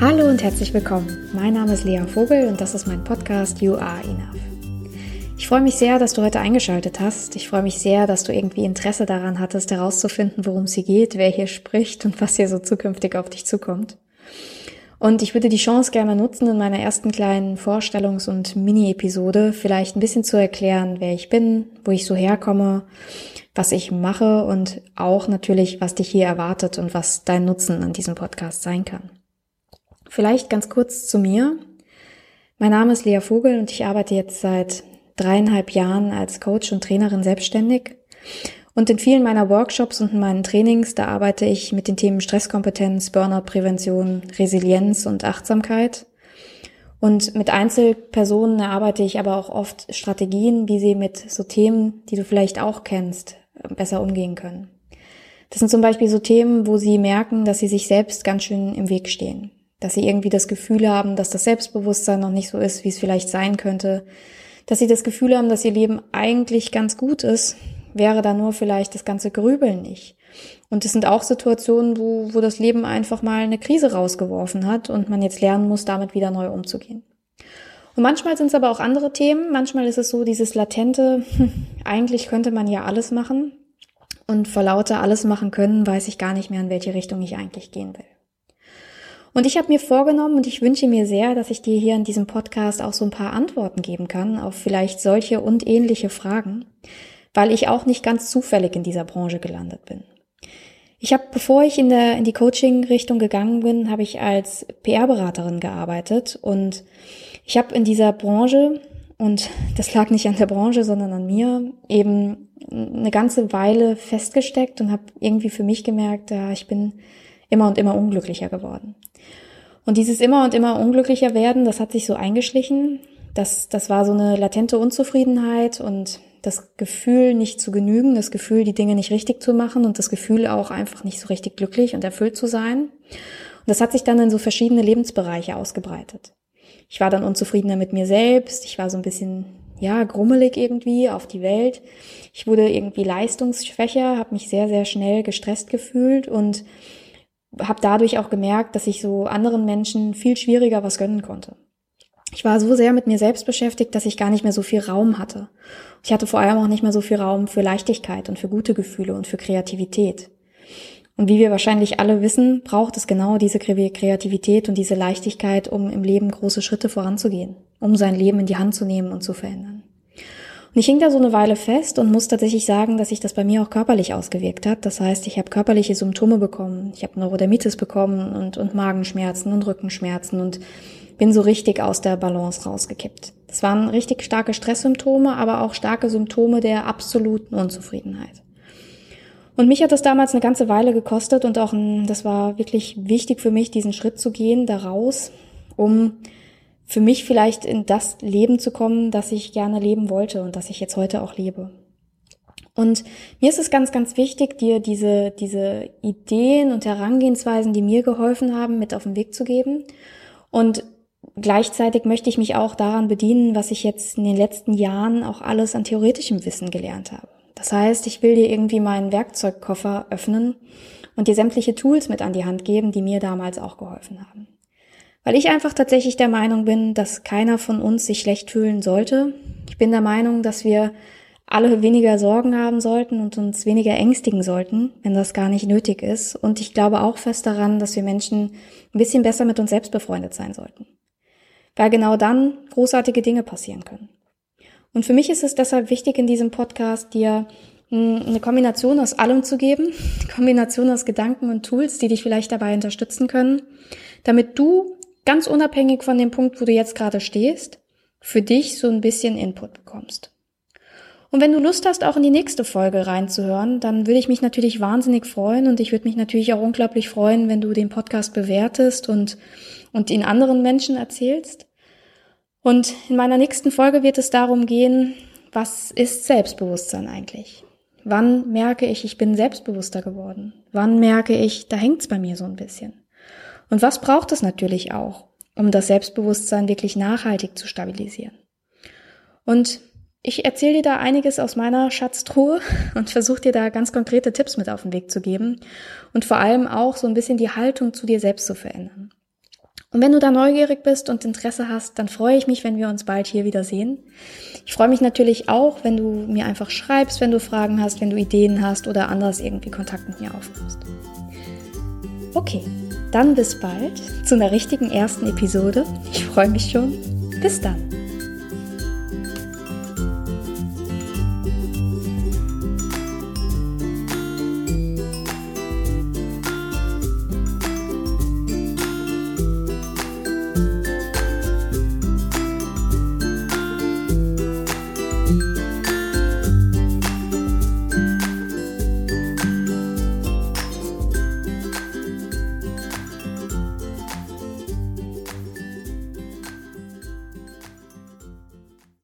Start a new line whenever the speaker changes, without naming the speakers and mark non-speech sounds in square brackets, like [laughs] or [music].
Hallo und herzlich willkommen. Mein Name ist Lea Vogel und das ist mein Podcast You Are Enough. Ich freue mich sehr, dass du heute eingeschaltet hast. Ich freue mich sehr, dass du irgendwie Interesse daran hattest, herauszufinden, worum es hier geht, wer hier spricht und was hier so zukünftig auf dich zukommt. Und ich würde die Chance gerne nutzen, in meiner ersten kleinen Vorstellungs- und Mini-Episode vielleicht ein bisschen zu erklären, wer ich bin, wo ich so herkomme, was ich mache und auch natürlich, was dich hier erwartet und was dein Nutzen an diesem Podcast sein kann. Vielleicht ganz kurz zu mir. Mein Name ist Lea Vogel und ich arbeite jetzt seit dreieinhalb Jahren als Coach und Trainerin selbstständig. Und in vielen meiner Workshops und in meinen Trainings, da arbeite ich mit den Themen Stresskompetenz, Burnout-Prävention, Resilienz und Achtsamkeit. Und mit Einzelpersonen erarbeite ich aber auch oft Strategien, wie sie mit so Themen, die du vielleicht auch kennst, besser umgehen können. Das sind zum Beispiel so Themen, wo sie merken, dass sie sich selbst ganz schön im Weg stehen dass sie irgendwie das Gefühl haben, dass das Selbstbewusstsein noch nicht so ist, wie es vielleicht sein könnte, dass sie das Gefühl haben, dass ihr Leben eigentlich ganz gut ist, wäre da nur vielleicht das ganze Grübeln nicht. Und es sind auch Situationen, wo, wo das Leben einfach mal eine Krise rausgeworfen hat und man jetzt lernen muss, damit wieder neu umzugehen. Und manchmal sind es aber auch andere Themen. Manchmal ist es so dieses latente, [laughs] eigentlich könnte man ja alles machen. Und vor lauter alles machen können, weiß ich gar nicht mehr, in welche Richtung ich eigentlich gehen will. Und ich habe mir vorgenommen und ich wünsche mir sehr, dass ich dir hier in diesem Podcast auch so ein paar Antworten geben kann auf vielleicht solche und ähnliche Fragen, weil ich auch nicht ganz zufällig in dieser Branche gelandet bin. Ich habe, bevor ich in, der, in die Coaching-Richtung gegangen bin, habe ich als PR-Beraterin gearbeitet und ich habe in dieser Branche, und das lag nicht an der Branche, sondern an mir, eben eine ganze Weile festgesteckt und habe irgendwie für mich gemerkt, ja, ich bin immer und immer unglücklicher geworden. Und dieses immer und immer unglücklicher werden, das hat sich so eingeschlichen. Das, das war so eine latente Unzufriedenheit und das Gefühl, nicht zu genügen, das Gefühl, die Dinge nicht richtig zu machen und das Gefühl auch einfach nicht so richtig glücklich und erfüllt zu sein. Und das hat sich dann in so verschiedene Lebensbereiche ausgebreitet. Ich war dann unzufriedener mit mir selbst, ich war so ein bisschen, ja, grummelig irgendwie auf die Welt. Ich wurde irgendwie leistungsschwächer, habe mich sehr, sehr schnell gestresst gefühlt und habe dadurch auch gemerkt, dass ich so anderen Menschen viel schwieriger was gönnen konnte. Ich war so sehr mit mir selbst beschäftigt, dass ich gar nicht mehr so viel Raum hatte. Ich hatte vor allem auch nicht mehr so viel Raum für Leichtigkeit und für gute Gefühle und für Kreativität. Und wie wir wahrscheinlich alle wissen, braucht es genau diese Kreativität und diese Leichtigkeit, um im Leben große Schritte voranzugehen, um sein Leben in die Hand zu nehmen und zu verändern. Und ich hing da so eine Weile fest und muss tatsächlich sagen, dass sich das bei mir auch körperlich ausgewirkt hat. Das heißt, ich habe körperliche Symptome bekommen. Ich habe Neurodermitis bekommen und, und Magenschmerzen und Rückenschmerzen und bin so richtig aus der Balance rausgekippt. Das waren richtig starke Stresssymptome, aber auch starke Symptome der absoluten Unzufriedenheit. Und mich hat das damals eine ganze Weile gekostet und auch ein, das war wirklich wichtig für mich, diesen Schritt zu gehen, daraus, um für mich vielleicht in das Leben zu kommen, das ich gerne leben wollte und das ich jetzt heute auch lebe. Und mir ist es ganz, ganz wichtig, dir diese, diese Ideen und Herangehensweisen, die mir geholfen haben, mit auf den Weg zu geben. Und gleichzeitig möchte ich mich auch daran bedienen, was ich jetzt in den letzten Jahren auch alles an theoretischem Wissen gelernt habe. Das heißt, ich will dir irgendwie meinen Werkzeugkoffer öffnen und dir sämtliche Tools mit an die Hand geben, die mir damals auch geholfen haben. Weil ich einfach tatsächlich der Meinung bin, dass keiner von uns sich schlecht fühlen sollte. Ich bin der Meinung, dass wir alle weniger Sorgen haben sollten und uns weniger ängstigen sollten, wenn das gar nicht nötig ist. Und ich glaube auch fest daran, dass wir Menschen ein bisschen besser mit uns selbst befreundet sein sollten. Weil genau dann großartige Dinge passieren können. Und für mich ist es deshalb wichtig, in diesem Podcast dir hm, eine Kombination aus allem zu geben, [laughs] eine Kombination aus Gedanken und Tools, die dich vielleicht dabei unterstützen können, damit du ganz unabhängig von dem Punkt, wo du jetzt gerade stehst, für dich so ein bisschen Input bekommst. Und wenn du Lust hast, auch in die nächste Folge reinzuhören, dann würde ich mich natürlich wahnsinnig freuen und ich würde mich natürlich auch unglaublich freuen, wenn du den Podcast bewertest und, und ihn anderen Menschen erzählst. Und in meiner nächsten Folge wird es darum gehen, was ist Selbstbewusstsein eigentlich? Wann merke ich, ich bin selbstbewusster geworden? Wann merke ich, da hängt's bei mir so ein bisschen? Und was braucht es natürlich auch, um das Selbstbewusstsein wirklich nachhaltig zu stabilisieren. Und ich erzähle dir da einiges aus meiner Schatztruhe [laughs] und versuche dir da ganz konkrete Tipps mit auf den Weg zu geben und vor allem auch so ein bisschen die Haltung zu dir selbst zu verändern. Und wenn du da neugierig bist und Interesse hast, dann freue ich mich, wenn wir uns bald hier wieder sehen. Ich freue mich natürlich auch, wenn du mir einfach schreibst, wenn du Fragen hast, wenn du Ideen hast oder anders irgendwie Kontakt mit mir aufnimmst. Okay, dann bis bald zu einer richtigen ersten Episode. Ich freue mich schon. Bis dann.